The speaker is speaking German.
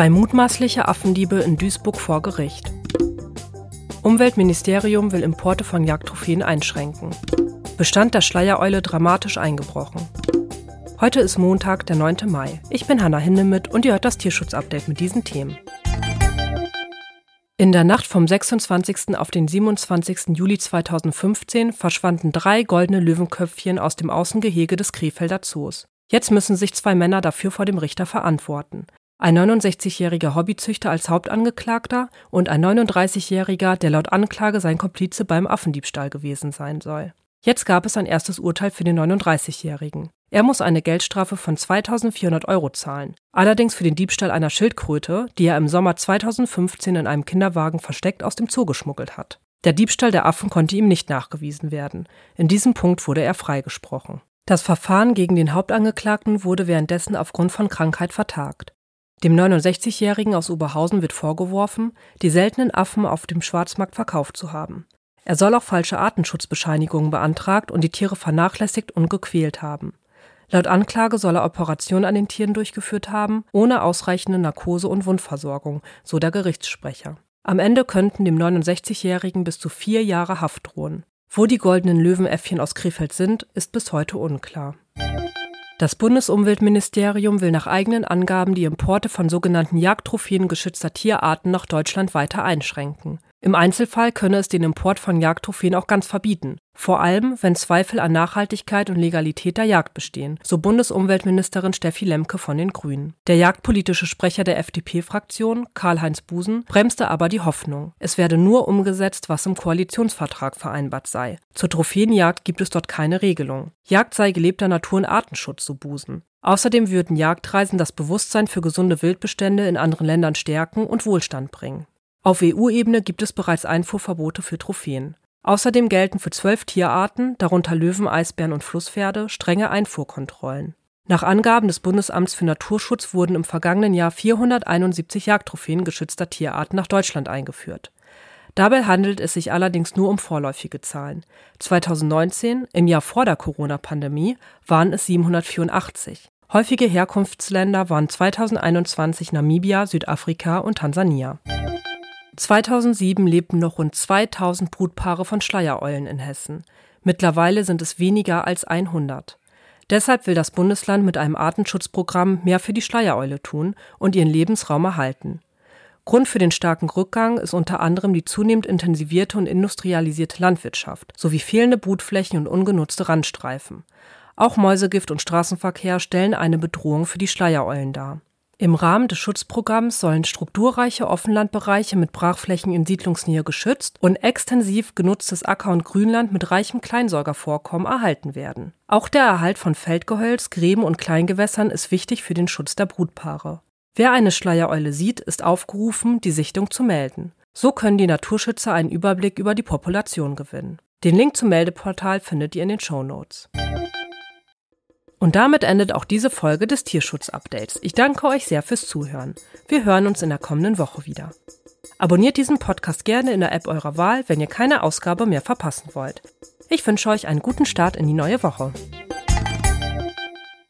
Zwei mutmaßliche Affendiebe in Duisburg vor Gericht. Umweltministerium will Importe von Jagdtrophäen einschränken. Bestand der Schleiereule dramatisch eingebrochen. Heute ist Montag, der 9. Mai. Ich bin Hanna Hindemith und ihr hört das Tierschutzupdate mit diesen Themen. In der Nacht vom 26. auf den 27. Juli 2015 verschwanden drei goldene Löwenköpfchen aus dem Außengehege des Krefelder Zoos. Jetzt müssen sich zwei Männer dafür vor dem Richter verantworten. Ein 69-jähriger Hobbyzüchter als Hauptangeklagter und ein 39-jähriger, der laut Anklage sein Komplize beim Affendiebstahl gewesen sein soll. Jetzt gab es ein erstes Urteil für den 39-jährigen. Er muss eine Geldstrafe von 2400 Euro zahlen. Allerdings für den Diebstahl einer Schildkröte, die er im Sommer 2015 in einem Kinderwagen versteckt aus dem Zoo geschmuggelt hat. Der Diebstahl der Affen konnte ihm nicht nachgewiesen werden. In diesem Punkt wurde er freigesprochen. Das Verfahren gegen den Hauptangeklagten wurde währenddessen aufgrund von Krankheit vertagt. Dem 69-Jährigen aus Oberhausen wird vorgeworfen, die seltenen Affen auf dem Schwarzmarkt verkauft zu haben. Er soll auch falsche Artenschutzbescheinigungen beantragt und die Tiere vernachlässigt und gequält haben. Laut Anklage soll er Operationen an den Tieren durchgeführt haben, ohne ausreichende Narkose und Wundversorgung, so der Gerichtssprecher. Am Ende könnten dem 69-Jährigen bis zu vier Jahre Haft drohen. Wo die goldenen Löwenäffchen aus Krefeld sind, ist bis heute unklar. Das Bundesumweltministerium will nach eigenen Angaben die Importe von sogenannten Jagdtrophäen geschützter Tierarten nach Deutschland weiter einschränken. Im Einzelfall könne es den Import von Jagdtrophäen auch ganz verbieten, vor allem wenn Zweifel an Nachhaltigkeit und Legalität der Jagd bestehen, so Bundesumweltministerin Steffi Lemke von den Grünen. Der jagdpolitische Sprecher der FDP-Fraktion, Karl-Heinz Busen, bremste aber die Hoffnung. Es werde nur umgesetzt, was im Koalitionsvertrag vereinbart sei. Zur Trophäenjagd gibt es dort keine Regelung. Jagd sei gelebter Natur- und Artenschutz, so Busen. Außerdem würden Jagdreisen das Bewusstsein für gesunde Wildbestände in anderen Ländern stärken und Wohlstand bringen. Auf EU-Ebene gibt es bereits Einfuhrverbote für Trophäen. Außerdem gelten für zwölf Tierarten, darunter Löwen, Eisbären und Flusspferde, strenge Einfuhrkontrollen. Nach Angaben des Bundesamts für Naturschutz wurden im vergangenen Jahr 471 Jagdtrophäen geschützter Tierarten nach Deutschland eingeführt. Dabei handelt es sich allerdings nur um vorläufige Zahlen. 2019, im Jahr vor der Corona-Pandemie, waren es 784. Häufige Herkunftsländer waren 2021 Namibia, Südafrika und Tansania. 2007 lebten noch rund 2000 Brutpaare von Schleiereulen in Hessen. Mittlerweile sind es weniger als 100. Deshalb will das Bundesland mit einem Artenschutzprogramm mehr für die Schleiereule tun und ihren Lebensraum erhalten. Grund für den starken Rückgang ist unter anderem die zunehmend intensivierte und industrialisierte Landwirtschaft sowie fehlende Brutflächen und ungenutzte Randstreifen. Auch Mäusegift und Straßenverkehr stellen eine Bedrohung für die Schleiereulen dar. Im Rahmen des Schutzprogramms sollen strukturreiche Offenlandbereiche mit Brachflächen in Siedlungsnähe geschützt und extensiv genutztes Acker- und Grünland mit reichem Kleinsäugervorkommen erhalten werden. Auch der Erhalt von Feldgehölz, Gräben und Kleingewässern ist wichtig für den Schutz der Brutpaare. Wer eine Schleiereule sieht, ist aufgerufen, die Sichtung zu melden. So können die Naturschützer einen Überblick über die Population gewinnen. Den Link zum Meldeportal findet ihr in den Show Notes. Und damit endet auch diese Folge des Tierschutz-Updates. Ich danke euch sehr fürs Zuhören. Wir hören uns in der kommenden Woche wieder. Abonniert diesen Podcast gerne in der App eurer Wahl, wenn ihr keine Ausgabe mehr verpassen wollt. Ich wünsche euch einen guten Start in die neue Woche.